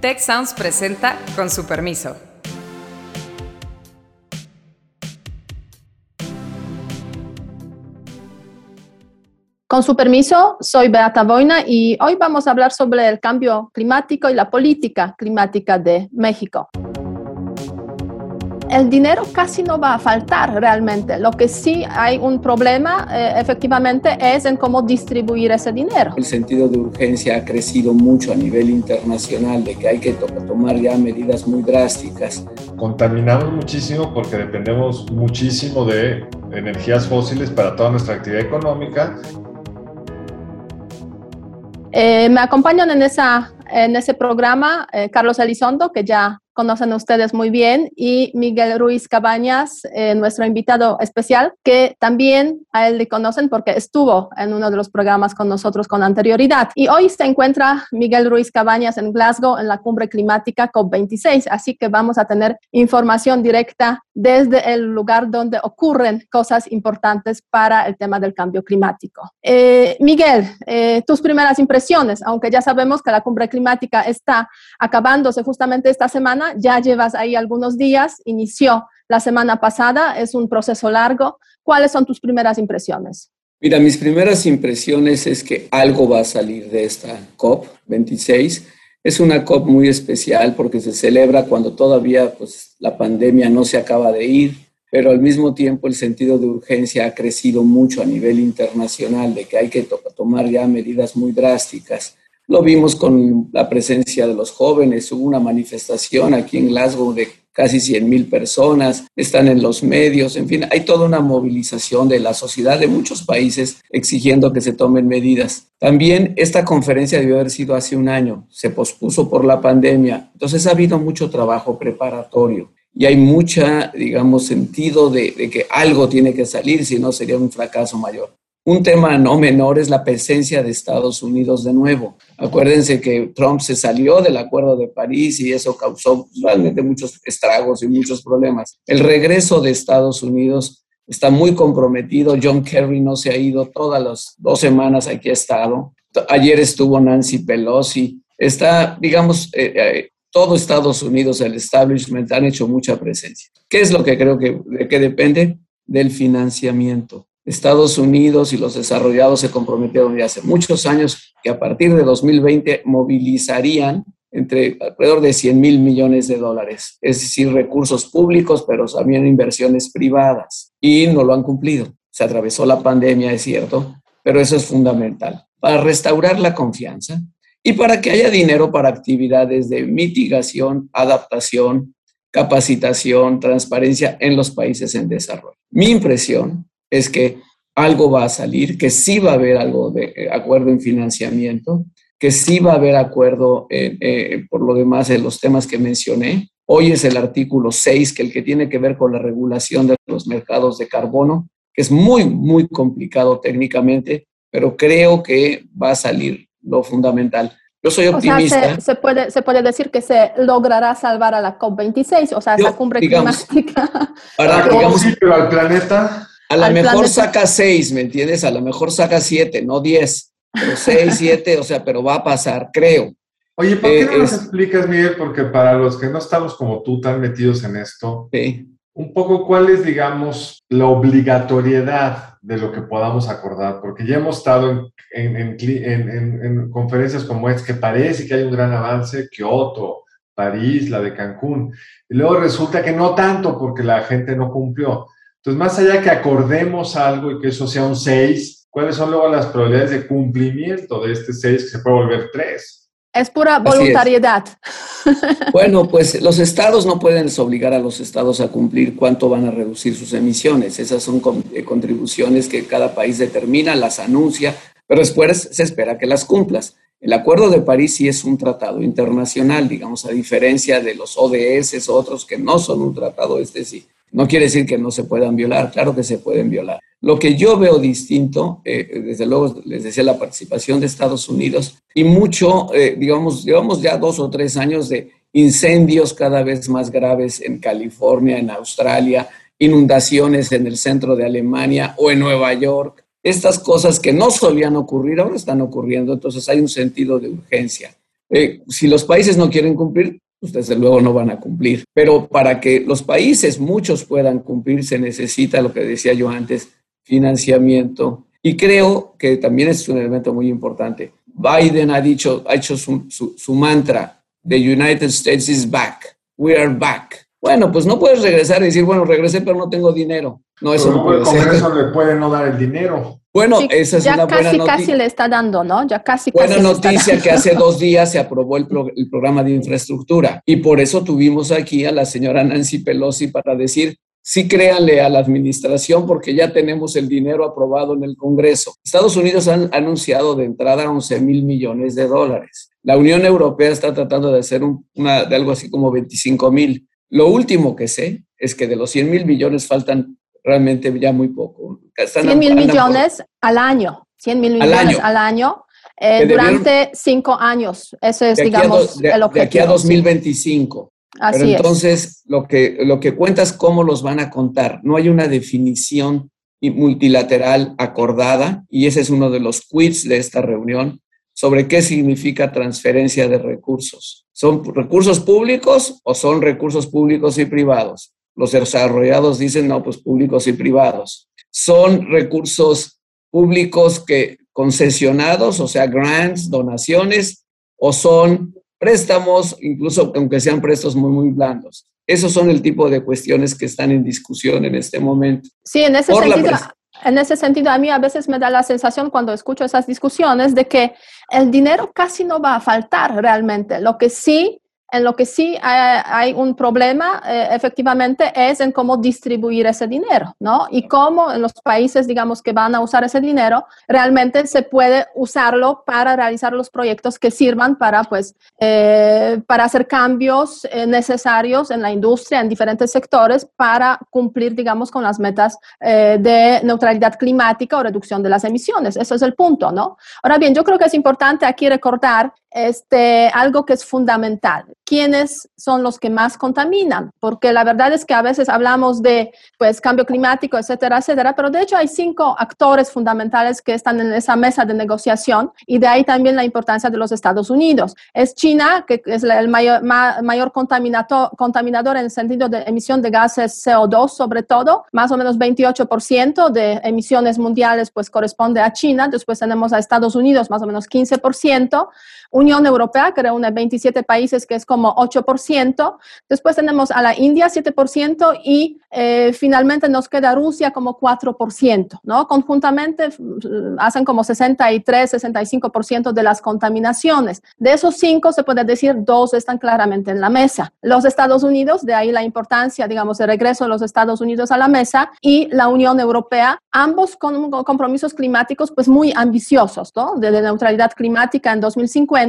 Tech Sounds presenta con su permiso. Con su permiso, soy Beata Boina y hoy vamos a hablar sobre el cambio climático y la política climática de México el dinero casi no va a faltar realmente. Lo que sí hay un problema eh, efectivamente es en cómo distribuir ese dinero. El sentido de urgencia ha crecido mucho a nivel internacional, de que hay que tomar ya medidas muy drásticas. Contaminamos muchísimo porque dependemos muchísimo de energías fósiles para toda nuestra actividad económica. Eh, me acompañan en, esa, en ese programa eh, Carlos Elizondo, que ya conocen ustedes muy bien, y Miguel Ruiz Cabañas, eh, nuestro invitado especial, que también a él le conocen porque estuvo en uno de los programas con nosotros con anterioridad. Y hoy se encuentra Miguel Ruiz Cabañas en Glasgow en la cumbre climática COP26, así que vamos a tener información directa desde el lugar donde ocurren cosas importantes para el tema del cambio climático. Eh, Miguel, eh, tus primeras impresiones, aunque ya sabemos que la cumbre climática está acabándose justamente esta semana, ya llevas ahí algunos días, inició la semana pasada, es un proceso largo. ¿Cuáles son tus primeras impresiones? Mira, mis primeras impresiones es que algo va a salir de esta COP26. Es una COP muy especial porque se celebra cuando todavía pues, la pandemia no se acaba de ir, pero al mismo tiempo el sentido de urgencia ha crecido mucho a nivel internacional, de que hay que tomar ya medidas muy drásticas lo vimos con la presencia de los jóvenes. Hubo una manifestación aquí en Glasgow de casi 100 mil personas, están en los medios, en fin, hay toda una movilización de la sociedad de muchos países exigiendo que se tomen medidas. También esta conferencia debió haber sido hace un año, se pospuso por la pandemia, entonces ha habido mucho trabajo preparatorio y hay mucha, digamos, sentido de, de que algo tiene que salir, si no sería un fracaso mayor. Un tema no menor es la presencia de Estados Unidos de nuevo. Acuérdense que Trump se salió del Acuerdo de París y eso causó realmente muchos estragos y muchos problemas. El regreso de Estados Unidos está muy comprometido. John Kerry no se ha ido todas las dos semanas, aquí ha estado. Ayer estuvo Nancy Pelosi. Está, digamos, eh, eh, todo Estados Unidos, el establishment, han hecho mucha presencia. ¿Qué es lo que creo que, de que depende? Del financiamiento. Estados Unidos y los desarrollados se comprometieron ya hace muchos años que a partir de 2020 movilizarían entre alrededor de 100 mil millones de dólares, es decir, recursos públicos, pero también inversiones privadas. Y no lo han cumplido. Se atravesó la pandemia, es cierto, pero eso es fundamental para restaurar la confianza y para que haya dinero para actividades de mitigación, adaptación, capacitación, transparencia en los países en desarrollo. Mi impresión es que algo va a salir, que sí va a haber algo de eh, acuerdo en financiamiento, que sí va a haber acuerdo eh, por lo demás en los temas que mencioné. Hoy es el artículo 6, que el que tiene que ver con la regulación de los mercados de carbono, que es muy, muy complicado técnicamente, pero creo que va a salir lo fundamental. Yo soy optimista. se, puede, se puede decir que se logrará salvar a la COP26, o sea, esa cumbre climática. Para, digamos, al planeta a lo mejor saca seis, ¿me entiendes? A lo mejor saca siete, no diez, pero seis, siete, o sea, pero va a pasar, creo. Oye, ¿por qué no eh, nos explicas, Miguel? Porque para los que no estamos como tú tan metidos en esto, un poco cuál es, digamos, la obligatoriedad de lo que podamos acordar, porque ya hemos estado en, en conferencias como esta que parece que hay un gran avance, Kioto, París, la de Cancún, y luego resulta que no tanto porque la gente no cumplió. Entonces, más allá que acordemos algo y que eso sea un 6, ¿cuáles son luego las probabilidades de cumplimiento de este 6 que se puede volver 3? Es pura voluntariedad. Bueno, pues los estados no pueden obligar a los estados a cumplir cuánto van a reducir sus emisiones. Esas son eh, contribuciones que cada país determina, las anuncia, pero después se espera que las cumplas. El Acuerdo de París sí es un tratado internacional, digamos, a diferencia de los ODS, otros que no son un tratado, este sí. No quiere decir que no se puedan violar, claro que se pueden violar. Lo que yo veo distinto, eh, desde luego les decía la participación de Estados Unidos y mucho, eh, digamos, llevamos ya dos o tres años de incendios cada vez más graves en California, en Australia, inundaciones en el centro de Alemania o en Nueva York. Estas cosas que no solían ocurrir ahora están ocurriendo, entonces hay un sentido de urgencia. Eh, si los países no quieren cumplir, pues desde luego no van a cumplir. Pero para que los países, muchos puedan cumplir, se necesita, lo que decía yo antes, financiamiento. Y creo que también es un elemento muy importante. Biden ha dicho, ha hecho su, su mantra, The United States is back, we are back. Bueno, pues no puedes regresar y decir, bueno, regresé, pero no tengo dinero. No, eso no puede el Congreso le puede no dar el dinero. Bueno, esa es una buena noticia. Ya casi casi le está dando, ¿no? Ya casi Buena casi noticia que hace dos días se aprobó el, el, programa de infraestructura y por eso tuvimos aquí a la señora Nancy Pelosi para decir, sí créanle a la administración porque ya tenemos el dinero aprobado en el Congreso. Estados Unidos han anunciado de entrada 11 mil millones de dólares. La Unión Europea está tratando de hacer una, de algo así como 25 mil. Lo último que sé es que de los 100 mil millones faltan realmente ya muy poco. 100 mil millones al año, 100 mil millones al año, eh, durante cinco años. Ese es, digamos, el objetivo. De aquí a 2025. Así Pero entonces, lo, que, lo que cuenta es cómo los van a contar. No hay una definición multilateral acordada y ese es uno de los quits de esta reunión sobre qué significa transferencia de recursos. ¿Son recursos públicos o son recursos públicos y privados? Los desarrollados dicen, no, pues públicos y privados. Son recursos públicos que concesionados, o sea, grants, donaciones, o son préstamos, incluso aunque sean préstamos muy, muy blandos. Esos son el tipo de cuestiones que están en discusión en este momento. Sí, en ese sentido. En ese sentido, a mí a veces me da la sensación cuando escucho esas discusiones de que el dinero casi no va a faltar realmente. Lo que sí en lo que sí hay, un problema, eh, efectivamente, es en cómo distribuir ese dinero, ¿no? Y cómo en los países, digamos, que van a usar ese dinero, realmente se puede usarlo para realizar los proyectos que sirvan para, pues, eh, para hacer cambios eh, necesarios en la industria, en diferentes sectores, para cumplir, digamos, con las metas de neutralidad climática o reducción de las emisiones. Eso es el punto, ¿no? Ahora bien, yo creo que es importante aquí recordar este, algo que es fundamental. ¿Quiénes son los que más contaminan? Porque la verdad es que a veces hablamos de pues, cambio climático, etcétera, etcétera, pero de hecho hay cinco actores fundamentales que están en esa mesa de negociación y de ahí también la importancia de los Estados Unidos. Es China, que es el mayor, mayor contaminador en el sentido de emisión de gases CO2, sobre todo, más o menos 28% de emisiones mundiales pues corresponde a China, después tenemos a Estados Unidos, más o menos 15%, Unión Europea, que reúne 27 países, que es como 8%. Después tenemos a la India, 7%, y eh, finalmente nos queda Rusia como 4%, ¿no? Conjuntamente mm, hacen como 63, 65% de las contaminaciones. De esos cinco, se puede decir, dos están claramente en la mesa. Los Estados Unidos, de ahí la importancia, digamos, el regreso de los Estados Unidos a la mesa, y la Unión Europea, ambos con compromisos climáticos pues muy ambiciosos, ¿no? De neutralidad climática en 2050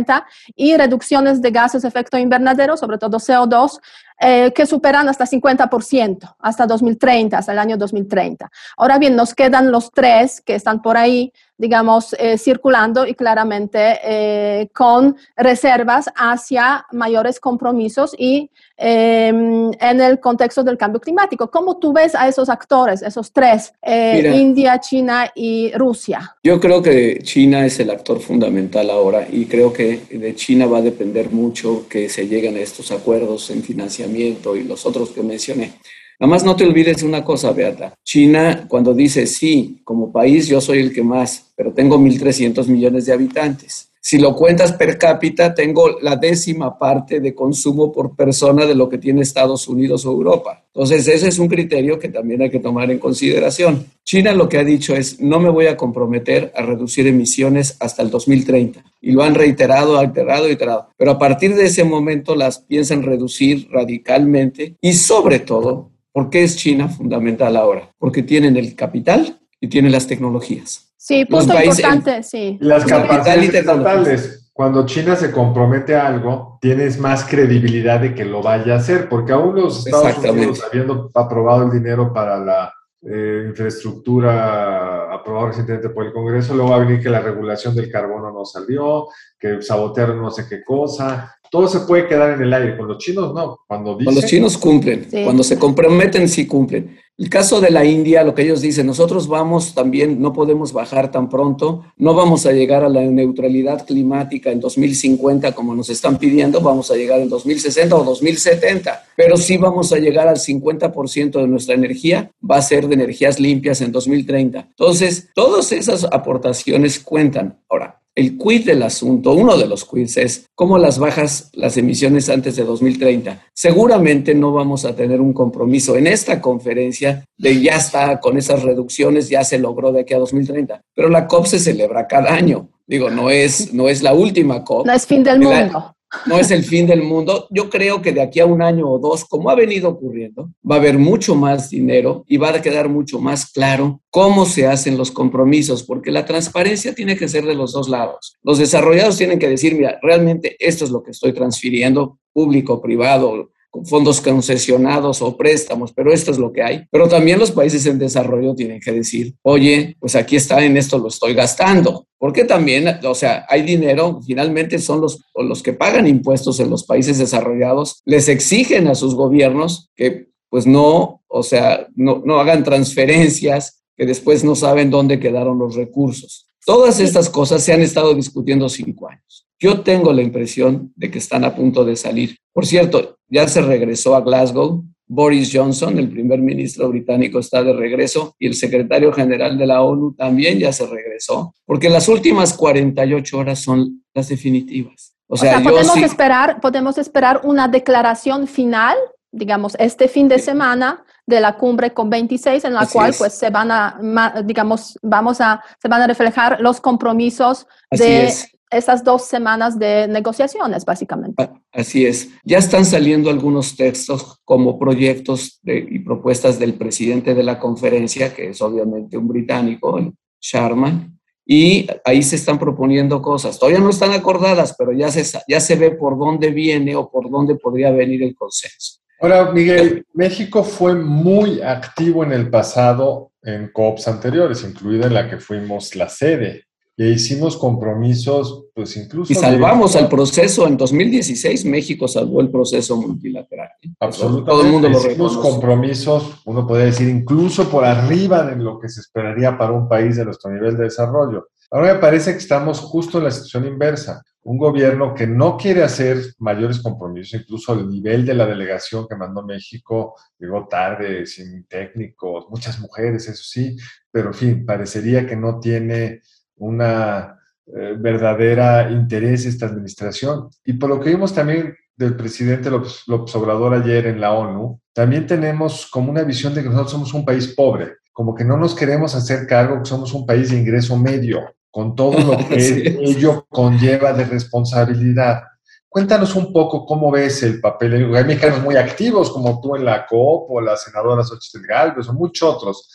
y reducciones de gases de efecto invernadero, sobre todo CO2, eh, que superan hasta 50% hasta 2030, hasta el año 2030. Ahora bien, nos quedan los tres que están por ahí, digamos, eh, circulando y claramente eh, con reservas hacia mayores compromisos y em, en el contexto del cambio climático. ¿Cómo tú ves a esos actores, esos tres, India, China y Rusia? Yo creo que China es el actor fundamental ahora y creo que de China va a depender mucho que se lleguen a estos acuerdos en financiamiento y los otros que mencioné. Nada más no te olvides una cosa, Beata. China, cuando dice sí, como país yo soy el que más, pero tengo 1.300 millones de habitantes. Si lo cuentas per cápita, tengo la décima parte de consumo por persona de lo que tiene Estados Unidos o Europa. Entonces, ese es un criterio que también hay que tomar en consideración. China lo que ha dicho es, no me voy a comprometer a reducir emisiones hasta el 2030. Y lo han reiterado, alterado, reiterado. Pero a partir de ese momento las piensan reducir radicalmente y sobre todo, ¿por qué es China fundamental ahora? Porque tienen el capital y tienen las tecnologías. Sí, punto importante, sí. Las capacidades estatales. Cuando China se compromete a algo, tienes más credibilidad de que lo vaya a hacer, porque aún los Estados Unidos, habiendo aprobado el dinero para la eh, infraestructura aprobada recientemente por el Congreso, luego va a venir que la regulación del carbono no salió, que sabotearon no sé qué cosa, todo se puede quedar en el aire. Con los chinos no. Cuando, dicen, los chinos cumplen. Cuando se comprometen, sí cumplen. El caso de la India, lo que ellos dicen, nosotros vamos también, no podemos bajar tan pronto, no vamos a llegar a la neutralidad climática en 2050 como nos están pidiendo, vamos a llegar en 2060 o 2070, pero sí vamos a llegar al 50% de nuestra energía, va a ser de energías limpias en 2030. Entonces, todas esas aportaciones cuentan. Ahora, el quid del asunto, uno de los quids es cómo las bajas las emisiones antes de 2030. Seguramente no vamos a tener un compromiso en esta conferencia de ya está con esas reducciones, ya se logró de aquí a 2030. Pero la COP se celebra cada año. Digo, no es, no es la última COP. No es fin del mundo no es el fin del mundo. Yo creo que de aquí a un año o dos, como ha venido ocurriendo, va a haber mucho más dinero y va a quedar mucho más claro cómo se hacen los compromisos, porque la transparencia tiene que ser de los dos lados. Los desarrollados tienen que decir, mira, realmente esto es lo que estoy transfiriendo, público, privado, fondos concesionados o préstamos, pero esto es lo que hay. Pero también los países en desarrollo tienen que decir, oye, pues aquí está, en esto lo estoy gastando. Porque también, o sea, hay dinero, finalmente son los, los que pagan impuestos en los países desarrollados, les exigen a sus gobiernos que pues no, o sea, no, no hagan transferencias que después no saben dónde quedaron los recursos. Todas estas cosas se han estado discutiendo cinco años. Yo tengo la impresión de que están a punto de salir. Por cierto, ya se regresó a Glasgow. Boris Johnson, el primer ministro británico, está de regreso y el secretario general de la ONU también ya se regresó, porque las últimas 48 horas son las definitivas. O sea, podemos, esperar, podemos esperar una declaración final, digamos, este fin de semana de la cumbre con 26 en la cual pues se van a, digamos, vamos a, se van a reflejar los compromisos de esas dos semanas de negociaciones, básicamente. Así es. Ya están saliendo algunos textos como proyectos y propuestas del presidente de la conferencia, que es obviamente un británico, Sharman, y ahí se están proponiendo cosas. Todavía no están acordadas, pero ya se, ya se ve por dónde viene o por dónde podría venir el consenso. Ahora, Miguel, México fue muy activo en el pasado en COPs anteriores, incluida en la que fuimos la sede e hicimos compromisos, pues incluso... Y salvamos al proceso, en 2016 México salvó el proceso multilateral. ¿eh? Absolutamente. Todo el mundo lo hicimos compromisos, uno podría decir, incluso por arriba de lo que se esperaría para un país de nuestro nivel de desarrollo. Ahora me parece que estamos justo en la situación inversa. Un gobierno que no quiere hacer mayores compromisos, incluso el nivel de la delegación que mandó México llegó tarde, sin técnicos, muchas mujeres, eso sí, pero en fin, parecería que no tiene una eh, verdadera interés esta administración. Y por lo que vimos también del presidente López, Obrador ayer en la ONU, también tenemos como una visión de que nosotros somos un país pobre, como que no nos queremos hacer cargo que somos un país de ingreso medio, con todo lo que ello conlleva de responsabilidad. Cuéntanos un poco cómo ves el papel. Hay mexicanos muy activos, como tú en la COP, o la senadora Xochitl Galvez, o muchos otros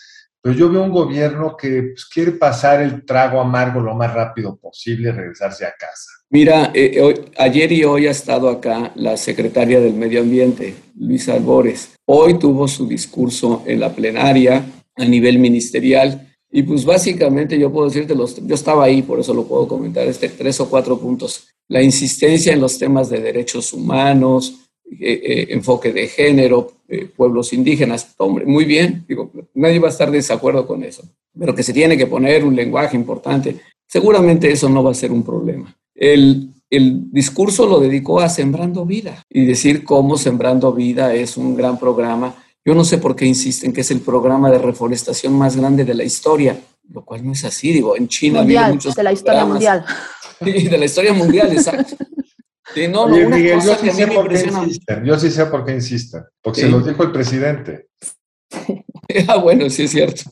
pero yo veo un gobierno que pues, quiere pasar el trago amargo lo más rápido posible y regresarse a casa. Mira, eh, ayer y hoy ha estado acá la secretaria del Medio Ambiente, Luisa Albores. Hoy tuvo su discurso en la plenaria a nivel ministerial y pues básicamente yo puedo decirte, los, yo estaba ahí, por eso lo puedo comentar, este tres o cuatro puntos. La insistencia en los temas de derechos humanos, eh, eh, enfoque de género, eh, pueblos indígenas. Hombre, muy bien, digo, nadie va a estar de desacuerdo con eso, pero que se tiene que poner un lenguaje importante, seguramente eso no va a ser un problema. El, el discurso lo dedicó a Sembrando Vida y decir cómo Sembrando Vida es un gran programa. Yo no sé por qué insisten que es el programa de reforestación más grande de la historia, lo cual no es así, digo, en China mundial, muchos de la historia mundial. Sí, de la historia mundial, exacto. no, Miguel, yo sí sé por qué insisten. Yo sí sé por qué insisten. Porque se lo dijo el presidente. ah, bueno, sí es cierto.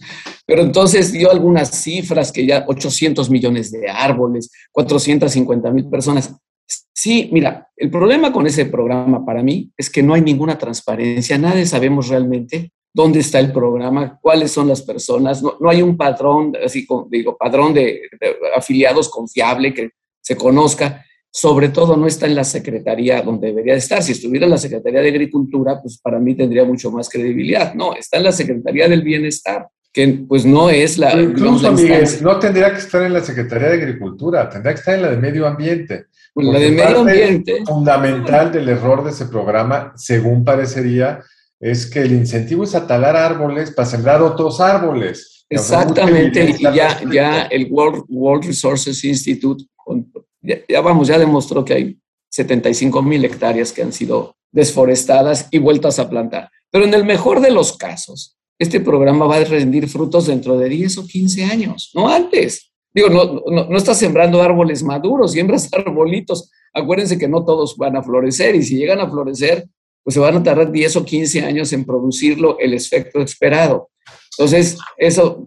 Pero entonces dio algunas cifras que ya 800 millones de árboles, 450 mil personas. Sí, mira, el problema con ese programa para mí es que no hay ninguna transparencia, nadie sabemos realmente dónde está el programa, cuáles son las personas, no, hay un patrón, así como digo, padrón de afiliados confiable que se conozca sobre todo no está en la Secretaría donde debería estar. Si estuviera en la Secretaría de Agricultura, pues para mí tendría mucho más credibilidad. No, está en la Secretaría del Bienestar, que pues no es la... incluso, no tendría que estar en la Secretaría de Agricultura, tendría que estar en la de Medio Ambiente, La de medio ambiente. Fundamental del error de ese programa, según parecería, es que el incentivo es atalar árboles para sembrar otros árboles. Exactamente, y ya, ya el World, World Resources Institute, ya, vamos, ya demostró que hay 75 mil hectáreas que han sido desforestadas y vueltas a plantar. Pero en el mejor de los casos, este programa va a rendir frutos dentro de 10 o 15 años, no antes. Digo, no, no, no estás sembrando árboles maduros, siembras arbolitos. Acuérdense que no todos van a florecer y si llegan a florecer, pues se van a tardar 10 o 15 años en producirlo el efecto esperado. Entonces, eso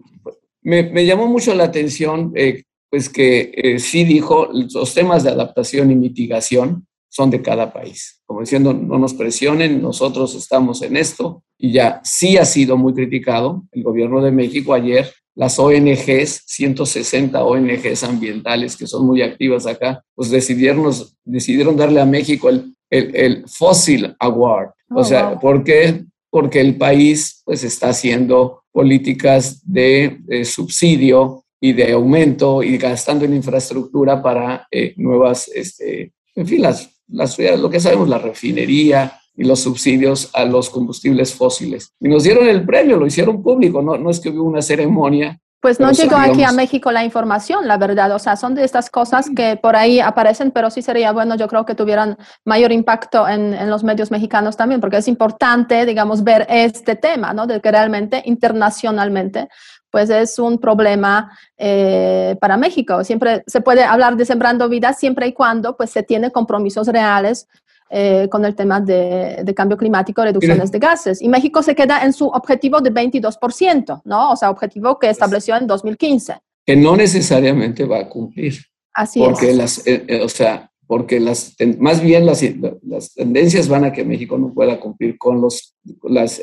me, llamó mucho la atención, eh, pues que eh, sí dijo, los temas de adaptación y mitigación son de cada país. Como diciendo, no nos presionen, nosotros estamos en esto y ya sí ha sido muy criticado. El gobierno de México ayer, las ONGs, 160 ONGs ambientales que son muy activas acá, pues decidieron, decidieron darle a México el, el, Fossil Award. o oh, sea, ¿por qué? Porque el país pues está haciendo políticas de, subsidio y de aumento y gastando en infraestructura para eh, nuevas, este, en fin, las, las, lo que sabemos, la refinería y los subsidios a los combustibles fósiles. Y nos dieron el premio, lo hicieron público, no, no es que hubo una ceremonia. Pues no llegó aquí a México la información, la verdad. O sea, son de estas cosas que por ahí aparecen, pero sí sería bueno, yo creo que tuvieran mayor impacto en, en los medios mexicanos también, porque es importante, digamos, ver este tema, ¿no? De que realmente internacionalmente pues es un problema eh, para México. Siempre se puede hablar de sembrando vida siempre y cuando pues se tiene compromisos reales eh, con el tema de, cambio climático, reducciones de gases. Y México se queda en su objetivo de 22%, ¿no? O sea, objetivo que estableció en 2015. Que no necesariamente va a cumplir. Así porque Las, eh, o sea, porque las, más bien las, las, tendencias van a que México no pueda cumplir con los, las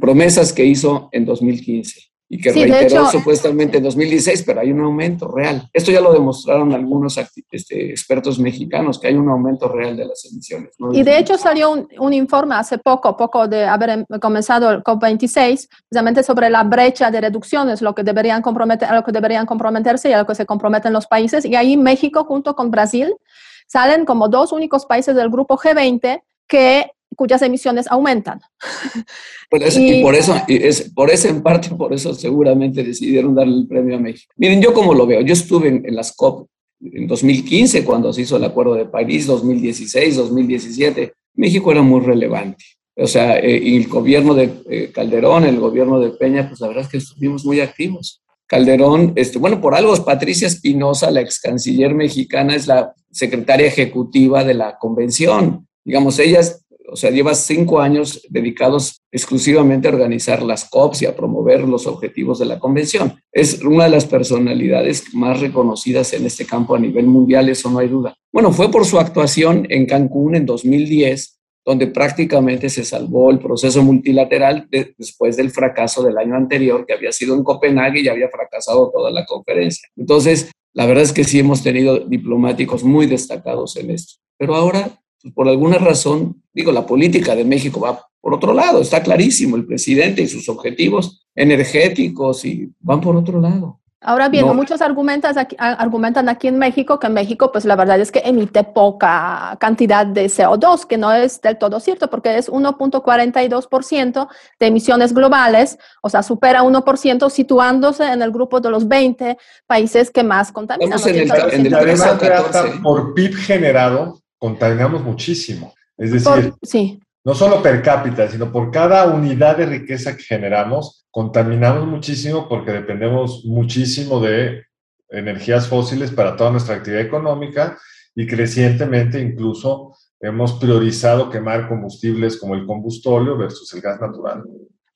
promesas que hizo en 2015 y que reiteró supuestamente en 2016, pero hay un aumento real. Esto ya lo demostraron algunos este, expertos mexicanos, que hay un aumento real de las emisiones. Y de hecho salió un, un, informe hace poco, poco de haber em, comenzado el COP26, precisamente sobre la brecha de reducciones, lo que deberían, comprometer, lo que deberían comprometerse y a lo que se comprometen los países. Y ahí México junto con Brasil salen como dos únicos países del grupo G20 que cuyas emisiones aumentan. y, por eso, es, por eso en parte, por eso seguramente decidieron darle el premio a México. Miren, yo como lo veo, yo estuve en, las COP en 2015 cuando se hizo el Acuerdo de París, 2016, 2017, México era muy relevante. O sea, eh, y el gobierno de eh, Calderón, el gobierno de Peña, pues la verdad es que estuvimos muy activos. Calderón, este, bueno, por algo, Patricia Espinosa, la ex canciller mexicana, es la secretaria ejecutiva de la convención. Digamos, ella o sea, lleva cinco años dedicados exclusivamente a organizar las COPs y a promover los objetivos de la convención. Es una de las personalidades más reconocidas en este campo a nivel mundial, eso no hay duda. Bueno, fue por su actuación en Cancún en 2010, donde prácticamente se salvó el proceso multilateral después del fracaso del año anterior, que había sido en Copenhague y había fracasado toda la conferencia. Entonces, la verdad es que sí hemos tenido diplomáticos muy destacados en esto. Pero ahora por alguna razón, digo, la política de México va por otro lado, está clarísimo, el presidente y sus objetivos energéticos y van por otro lado. Ahora bien, muchos argumentan aquí, argumentan aquí en México que en México, pues la verdad es que emite poca cantidad de CO2, que no es del todo cierto, porque es 1.42% de emisiones globales, o sea, supera 1%, situándose en el grupo de los 20 países que más contaminan. En el, en el por PIB generado, contaminamos muchísimo. Es decir, sí. no solo per cápita, sino por cada unidad de riqueza que generamos, contaminamos muchísimo porque dependemos muchísimo de energías fósiles para toda nuestra actividad económica y crecientemente incluso hemos priorizado quemar combustibles como el combustóleo versus el gas natural.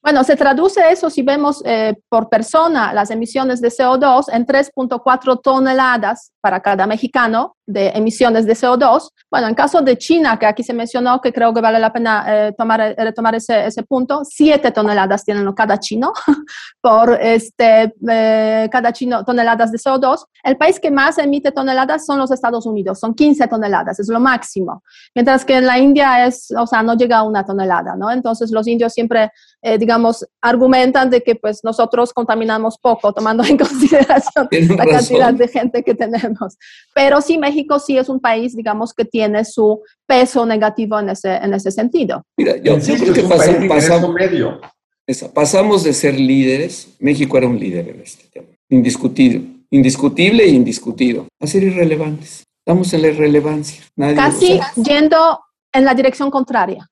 Bueno, se traduce eso si vemos eh, por persona las emisiones de CO2 en 3.4 toneladas para cada mexicano de emisiones de CO2. Bueno, en caso de China, que aquí se mencionó, que creo que vale la pena eh, tomar, eh, retomar ese, ese, punto, 7 toneladas tienen cada chino por este, cada chino toneladas de CO2. El país que más emite toneladas son los Estados Unidos, son 15 toneladas, es lo máximo. Mientras que en la India es, o sea, no llega a una tonelada, ¿no? Entonces los indios siempre, digamos, argumentan de que pues nosotros contaminamos poco, tomando en consideración la cantidad de gente que tenemos. Pero sí, México México sí es un país, digamos, que tiene su peso negativo en ese, en ese sentido. Mira, yo, creo que pasamos, medio. pasamos de ser líderes, México era un líder en este tema, indiscutido, indiscutible e indiscutido, a ser irrelevantes. Estamos en la irrelevancia. Casi yendo en la dirección contraria.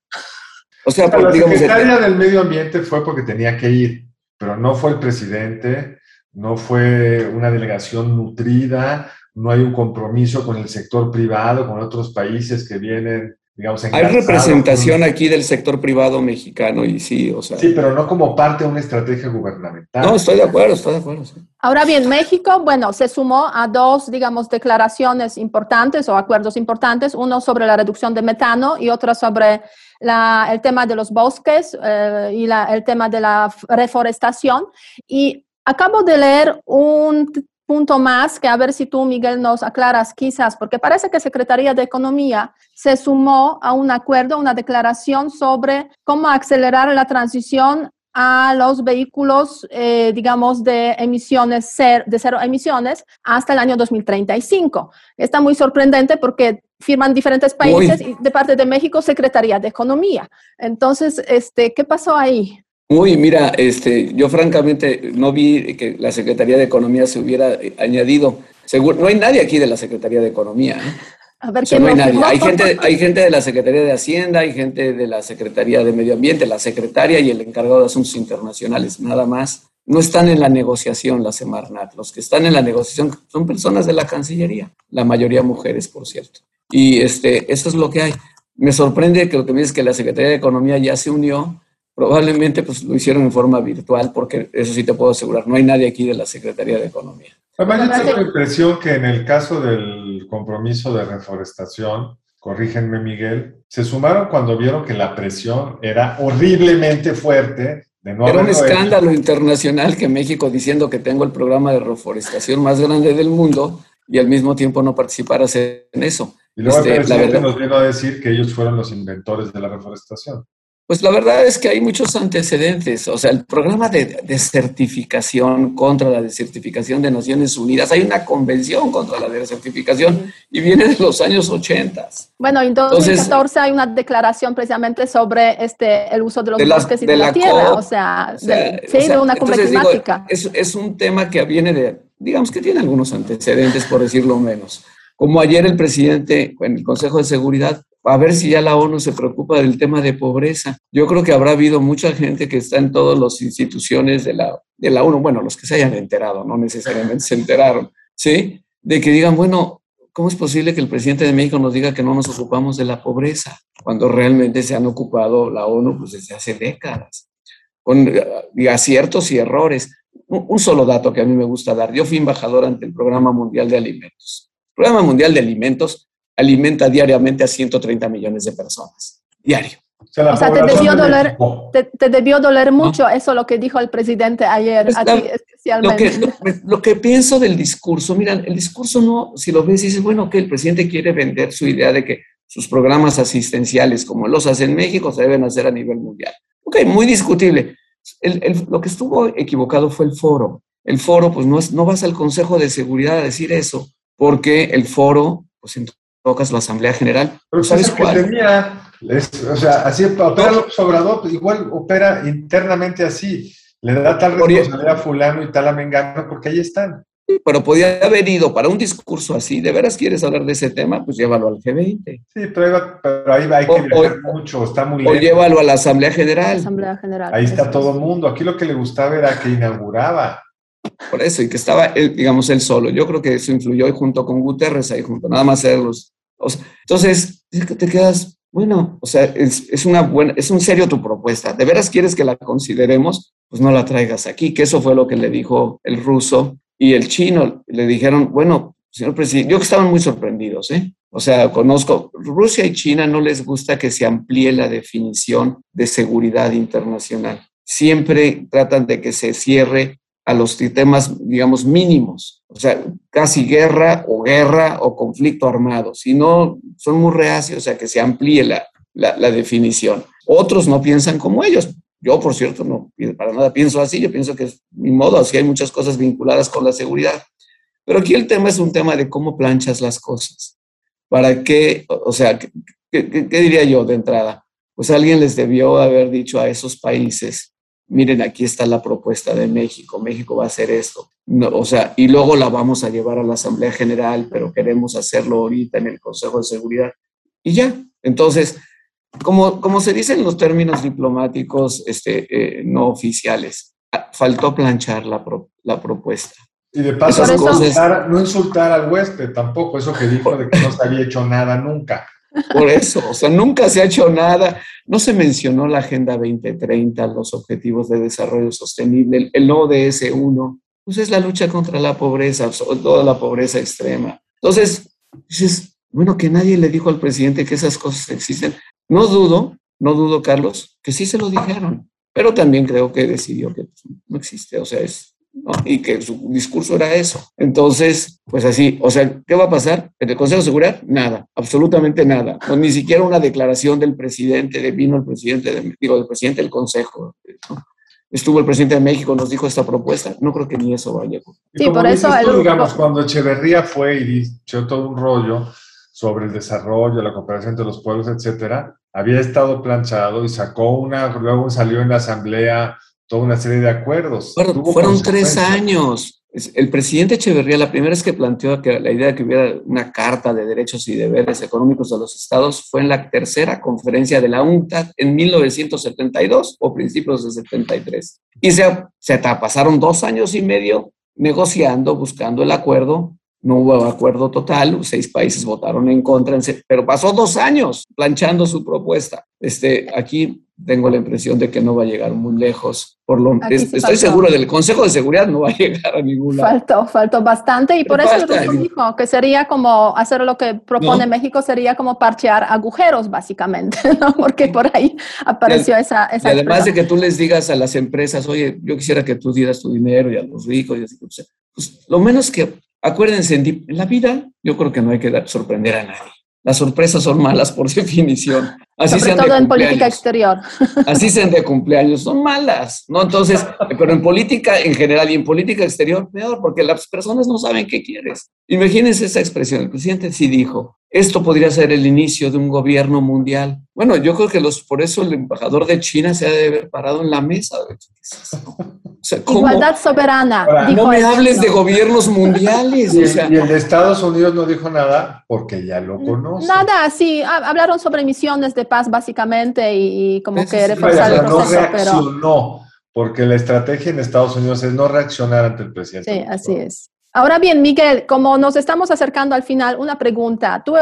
O sea, la secretaria del medio ambiente fue porque tenía que ir, pero no fue el presidente, no fue una delegación nutrida, no hay un compromiso con el sector privado, con otros países que vienen, digamos, Hay representación aquí del sector privado mexicano y sí, o sea. Sí, pero no como parte de una estrategia gubernamental. No, estoy de acuerdo, estoy de acuerdo. Ahora bien, México, bueno, se sumó a dos, digamos, declaraciones importantes o acuerdos importantes, uno sobre la reducción de metano y otro sobre el tema de los bosques eh, y el tema de la reforestación. Y acabo de leer un punto más que a ver si tú, Miguel, nos aclaras quizás, porque parece que Secretaría de Economía se sumó a un acuerdo, una declaración sobre cómo acelerar la transición a los vehículos, eh, digamos, de emisiones, de cero emisiones hasta el año 2035. Está muy sorprendente porque firman diferentes países y de parte de México, Secretaría de Economía. Entonces, este, ¿qué pasó ahí? Uy, mira, este, yo francamente no vi que la Secretaría de Economía se hubiera añadido. Seguro, no hay nadie aquí de la Secretaría de Economía. ¿eh? A ver, no hay nadie. Hay gente, hay gente de la Secretaría de Hacienda, hay gente de la Secretaría de Medio Ambiente, la secretaria y el encargado de Asuntos Internacionales, nada más. No están en la negociación la Semarnat. Los que están en la negociación son personas de la Cancillería, la mayoría mujeres, por cierto. Y este, eso es lo que hay. Me sorprende que lo que me dices que la Secretaría de Economía ya se unió. Probablemente pues, lo hicieron en forma virtual, porque eso sí te puedo asegurar, no hay nadie aquí de la Secretaría de Economía. Además, yo tengo la impresión que en el caso del compromiso de reforestación, corrígenme Miguel, se sumaron cuando vieron que la presión era horriblemente fuerte. De no era un escándalo internacional que México diciendo que tengo el programa de reforestación más grande del mundo y al mismo tiempo no participaras en eso. Y luego el este, presidente nos vino a decir que ellos fueron los inventores de la reforestación. Pues la verdad es que hay muchos antecedentes. O sea, el programa de desertificación contra la desertificación de Naciones Unidas, hay una convención contra la desertificación y viene de los años 80. Bueno, en 2014 hay una declaración precisamente sobre este, el uso de los bosques y de, la, tierra, o sea, de, sí, de una cumbre climática. es, es un tema que viene de, digamos que tiene algunos antecedentes, por decirlo menos. Como ayer el presidente en el Consejo de Seguridad a ver si ya la ONU se preocupa del tema de pobreza. Yo creo que habrá habido mucha gente que está en todas las instituciones de la, de la ONU, bueno, los que se hayan enterado, no necesariamente se enteraron, ¿sí? De que digan, bueno, ¿cómo es posible que el presidente de México nos diga que no nos ocupamos de la pobreza cuando realmente se han ocupado la ONU pues, desde hace décadas? Con aciertos y errores. Un solo dato que a mí me gusta dar. Yo fui embajador ante el Programa Mundial de Alimentos. El Programa Mundial de Alimentos alimenta diariamente a 130 millones de personas. Diario. O sea, te, debió doler, te, debió doler, mucho eso lo que dijo el presidente ayer, pues especialmente. Lo que, pienso del discurso, mira, el discurso no, si lo ves, dices, bueno, que el presidente quiere vender su idea de que sus programas asistenciales, como los hace en México, se deben hacer a nivel mundial. Ok, muy discutible. lo que estuvo equivocado fue el foro. El foro, pues no, es, no vas al Consejo de Seguridad a decir eso, porque el foro, pues tocas la Asamblea General. Pero ¿sabes cuál? tenía, o sea, así opera López Obrador, pues igual opera internamente así. Le da tal responsabilidad a fulano y tal a Mengano porque ahí están. pero podía haber ido para un discurso así. ¿De veras quieres hablar de ese tema? Pues llévalo al G20. Sí, pero, ahí hay que viajar mucho, está muy lejos. O llévalo a la Asamblea General. Asamblea General. Ahí está todo el mundo. Aquí lo que le gustaba era que inauguraba. Por eso, y que estaba, digamos, él solo. Yo creo que eso influyó junto con Guterres, ahí junto, nada más ser los entonces, te quedas, bueno, o sea, es, una buena, es un serio tu propuesta. ¿De veras quieres que la consideremos? Pues no la traigas aquí, que eso fue lo que le dijo el ruso y el chino. Le dijeron, bueno, señor presidente, yo que estaban muy sorprendidos, ¿eh? O sea, conozco, Rusia y China no les gusta que se amplíe la definición de seguridad internacional. Siempre tratan de que se cierre a los temas, digamos, mínimos, o sea, casi guerra o guerra o conflicto armado, si no, son muy reacios a que se amplíe la, la, definición. Otros no piensan como ellos. Yo, por cierto, no para nada pienso así, yo pienso que es mi modo, así hay muchas cosas vinculadas con la seguridad. Pero aquí el tema es un tema de cómo planchas las cosas. ¿Para qué? O sea, ¿qué, qué diría yo de entrada? Pues alguien les debió haber dicho a esos países, miren, aquí está la propuesta de México, México va a hacer esto. No, o sea, y luego la vamos a llevar a la Asamblea General, pero queremos hacerlo ahorita en el Consejo de Seguridad. Y ya. Entonces, como, como se dicen los términos diplomáticos este, eh, no oficiales, ah, faltó planchar la, la propuesta. Y de paso, no insultar al huésped tampoco, eso que dijo de que no se había hecho nada nunca. Por eso, o sea, nunca se ha hecho nada. No se mencionó la Agenda 2030, los Objetivos de Desarrollo Sostenible, el, ODS1, pues es la lucha contra la pobreza, sobre todo la pobreza extrema. Entonces, dices, bueno, que nadie le dijo al presidente que esas cosas existen. No dudo, no dudo, Carlos, que sí se lo dijeron, pero también creo que decidió que no existe, o sea, es y que su discurso era eso. Entonces, pues así, o sea, ¿qué va a pasar? ¿En el Consejo de Seguridad? Nada, absolutamente nada. ni siquiera una declaración del presidente, de vino el presidente, de, digo, del presidente del Consejo. Estuvo el presidente de México, nos dijo esta propuesta. No creo que ni eso vaya. Sí, por eso. digamos, cuando Echeverría fue y echó todo un rollo sobre el desarrollo, la cooperación entre los pueblos, etcétera, había estado planchado y sacó una, luego salió en la asamblea toda una serie de acuerdos. fueron tres años. El presidente Echeverría, la primera vez que planteó que la idea de que hubiera una carta de derechos y deberes económicos de los estados fue en la tercera conferencia de la UNCTAD en 1972 o principios de 73. Y se, se pasaron dos años y medio negociando, buscando el acuerdo. No hubo acuerdo total, seis países votaron en contra, pero pasó dos años planchando su propuesta. Este, aquí tengo la impresión de que no va a llegar muy lejos. Por lo, estoy seguro del Consejo de Seguridad no va a llegar a ningún lado. Faltó, faltó bastante y por eso el dijo que sería como hacer lo que propone México, sería como parchear agujeros básicamente, ¿no? porque por ahí apareció esa, esa... Y además de que tú les digas a las empresas, oye, yo quisiera que tú dieras tu dinero y a los ricos, y así, pues, pues lo menos que, acuérdense, en la vida yo creo que no hay que sorprender a nadie. Las sorpresas son malas por definición. Así Sobre todo en política exterior. Así sean de cumpleaños, son malas, ¿no? Entonces, pero en política en general y en política exterior, peor, porque las personas no saben qué quieres. Imagínense esa expresión. El presidente sí dijo, esto podría ser el inicio de un gobierno mundial. Bueno, yo creo que los, por eso el embajador de China se ha de haber parado en la mesa. Igualdad soberana. no me hables de gobiernos mundiales. Y, el de Estados Unidos no dijo nada porque ya lo conoce. Nada, sí, hablaron sobre misiones de paz básicamente y, como que reforzar el proceso. No reaccionó, porque la estrategia en Estados Unidos es no reaccionar ante el presidente. Sí, así es. Ahora bien, Miguel, como nos estamos acercando al final, una pregunta. Tú,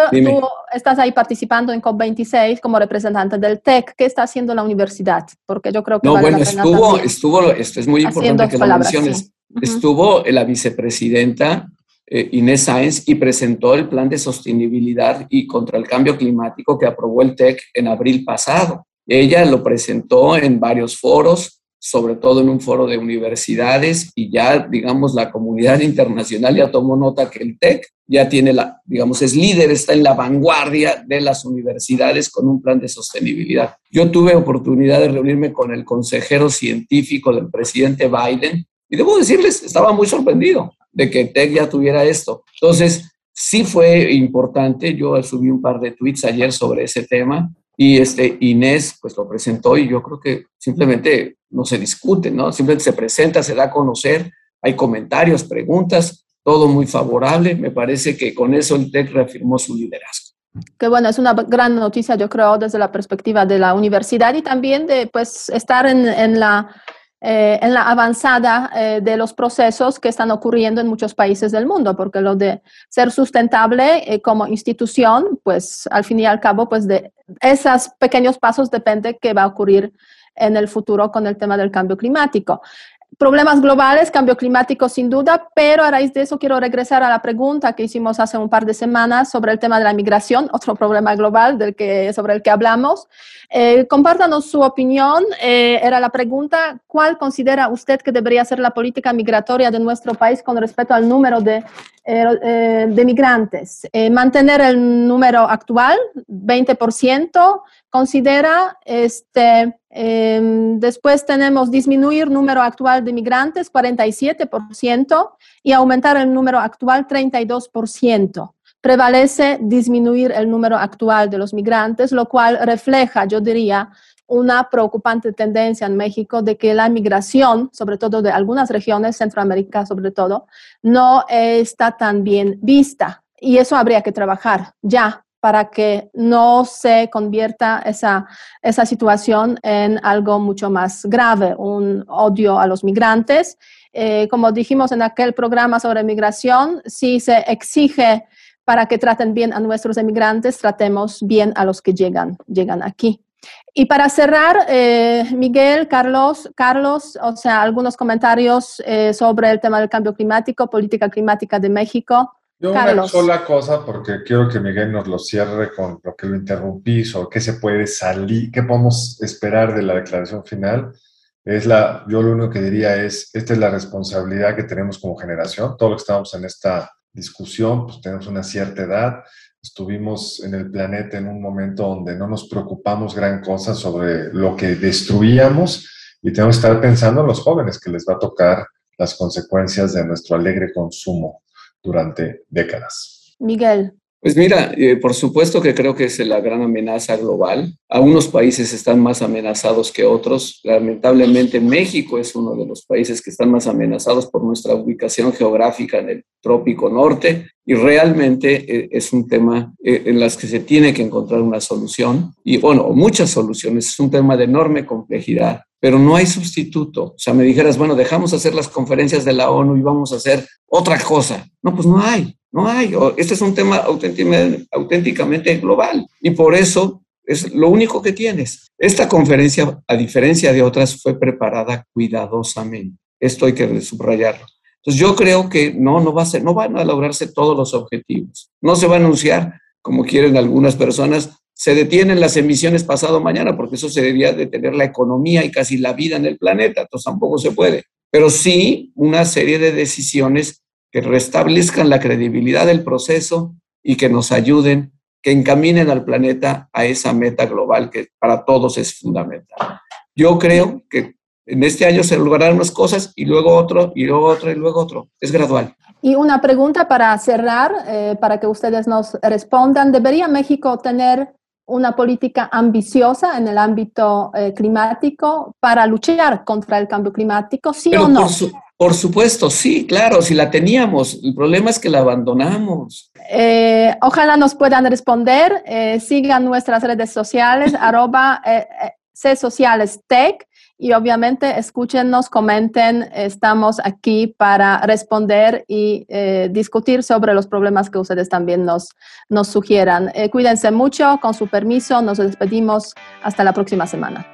estás ahí participando en COP26 como representante del TEC. ¿Qué está haciendo la universidad? Porque yo creo que... No, bueno, estuvo, estuvo, esto es muy importante que lo menciones. Estuvo la vicepresidenta eh, Inés Sáenz y presentó el plan de sostenibilidad y contra el cambio climático que aprobó el TEC en abril pasado. Ella lo presentó en varios foros, sobre todo en un foro de universidades y ya, digamos, la comunidad internacional ya tomó nota que el TEC ya tiene la, digamos, es líder, está en la vanguardia de las universidades con un plan de sostenibilidad. Yo tuve oportunidad de reunirme con el consejero científico del presidente Biden y debo decirles, estaba muy sorprendido de que TEC ya tuviera esto. Entonces, sí fue importante, yo subí un par de tweets ayer sobre ese tema y este, Inés pues lo presentó y yo creo que simplemente no se discute, ¿no? Simplemente se presenta, se da a conocer, hay comentarios, preguntas, todo muy favorable. Me parece que con eso el TEC reafirmó su liderazgo. Qué bueno, es una gran noticia, yo creo, desde la perspectiva de la universidad y también de pues, estar en, en la eh, en la avanzada eh, de los procesos que están ocurriendo en muchos países del mundo, porque lo de ser sustentable eh, como institución, pues al fin y al cabo, pues de esos pequeños pasos depende qué va a ocurrir en el futuro con el tema del cambio climático problemas globales, cambio climático sin duda, pero a raíz de eso quiero regresar a la pregunta que hicimos hace un par de semanas sobre el tema de la migración, otro problema global del que, sobre el que hablamos. Eh, compártanos su opinión. Eh, era la pregunta, ¿cuál considera usted que debería ser la política migratoria de nuestro país con respecto al número de, eh, de migrantes? ¿Mantener el número actual, 20%? ¿Considera este, Em, después tenemos disminuir número actual de migrantes, 47%, y aumentar el número actual, 32%. prevalece disminuir el número actual de los migrantes, lo cual refleja, yo diría, una preocupante tendencia en México de que la migración, sobre todo de algunas regiones, Centroamérica sobre todo, no está tan bien vista. Y eso habría que trabajar ya para que no se convierta esa, esa situación en algo mucho más grave, un odio a los migrantes. Eh, como dijimos en aquel programa sobre migración, si se exige para que traten bien a nuestros emigrantes, tratemos bien a los que llegan, llegan aquí. Y para cerrar, eh, Miguel, Carlos, Carlos, o sea, algunos comentarios eh, sobre el tema del cambio climático, política climática de México. Yo una sola cosa, porque quiero que Miguel nos lo cierre con lo que lo interrumpí, sobre qué se puede salir, qué podemos esperar de la declaración final. Es la, yo lo único que diría es, esta es la responsabilidad que tenemos como generación, todos los que estamos en esta discusión, pues tenemos una cierta edad, estuvimos en el planeta en un momento donde no nos preocupamos gran cosa sobre lo que destruíamos y tenemos que estar pensando en los jóvenes que les va a tocar las consecuencias de nuestro alegre consumo durante décadas. Miguel. Pues mira, eh, por supuesto que creo que es la gran amenaza global. Algunos países están más amenazados que otros. Lamentablemente México es uno de los países que están más amenazados por nuestra ubicación geográfica en el trópico norte y realmente eh, es un tema eh, en las que se tiene que encontrar una solución y bueno, muchas soluciones. Es un tema de enorme complejidad pero no hay sustituto. O sea, me dijeras, bueno, dejamos hacer las conferencias de la ONU y vamos a hacer otra cosa. No, pues no hay, no hay. Este es un tema auténticamente global y por eso es lo único que tienes. Esta conferencia, a diferencia de otras, fue preparada cuidadosamente. Esto hay que subrayarlo. Entonces yo creo que no, no va a no van a lograrse todos los objetivos. No se va a anunciar, como quieren algunas personas, se detienen las emisiones pasado mañana, porque eso se debía detener la economía y casi la vida en el planeta, entonces tampoco se puede. Pero sí una serie de decisiones que restablezcan la credibilidad del proceso y que nos ayuden, que encaminen al planeta a esa meta global que para todos es fundamental. Yo creo que en este año se lograrán unas cosas y luego otro, y luego otro, y luego otro. Es gradual. Y una pregunta para cerrar, eh, para que ustedes nos respondan. ¿Debería México tener una política ambiciosa en el ámbito eh, climático para luchar contra el cambio climático, sí o no? Por, supuesto, sí, claro, si la teníamos. El problema es que la abandonamos. Eh, ojalá nos puedan responder. Eh, sigan nuestras redes sociales, arroba C Sociales Tech y obviamente escúchenos, comenten, estamos aquí para responder y eh, discutir sobre los problemas que ustedes también nos, nos sugieran. Eh, cuídense mucho, con su permiso, nos despedimos hasta la próxima semana.